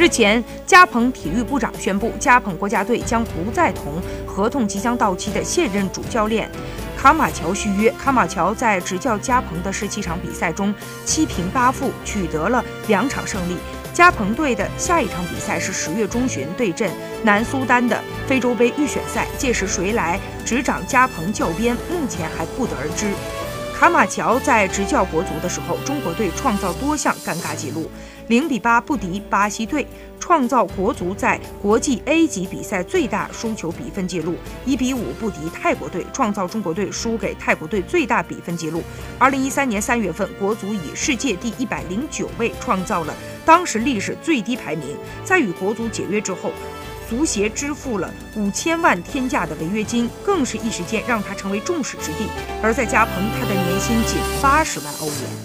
日前，加蓬体育部长宣布，加蓬国家队将不再同合同即将到期的现任主教练卡马乔续约。卡马乔在执教加蓬的十七场比赛中，七平八负，取得了两场胜利。加蓬队的下一场比赛是十月中旬对阵南苏丹的非洲杯预选赛，届时谁来执掌加蓬教鞭，目前还不得而知。卡马乔在执教国足的时候，中国队创造多项尴尬纪录：零比八不敌巴西队，创造国足在国际 A 级比赛最大输球比分纪录；一比五不敌泰国队，创造中国队输给泰国队最大比分纪录。二零一三年三月份，国足以世界第一百零九位创造了当时历史最低排名。在与国足解约之后。足协支付了五千万天价的违约金，更是一时间让他成为众矢之的。而在加蓬，他的年薪仅八十万欧元。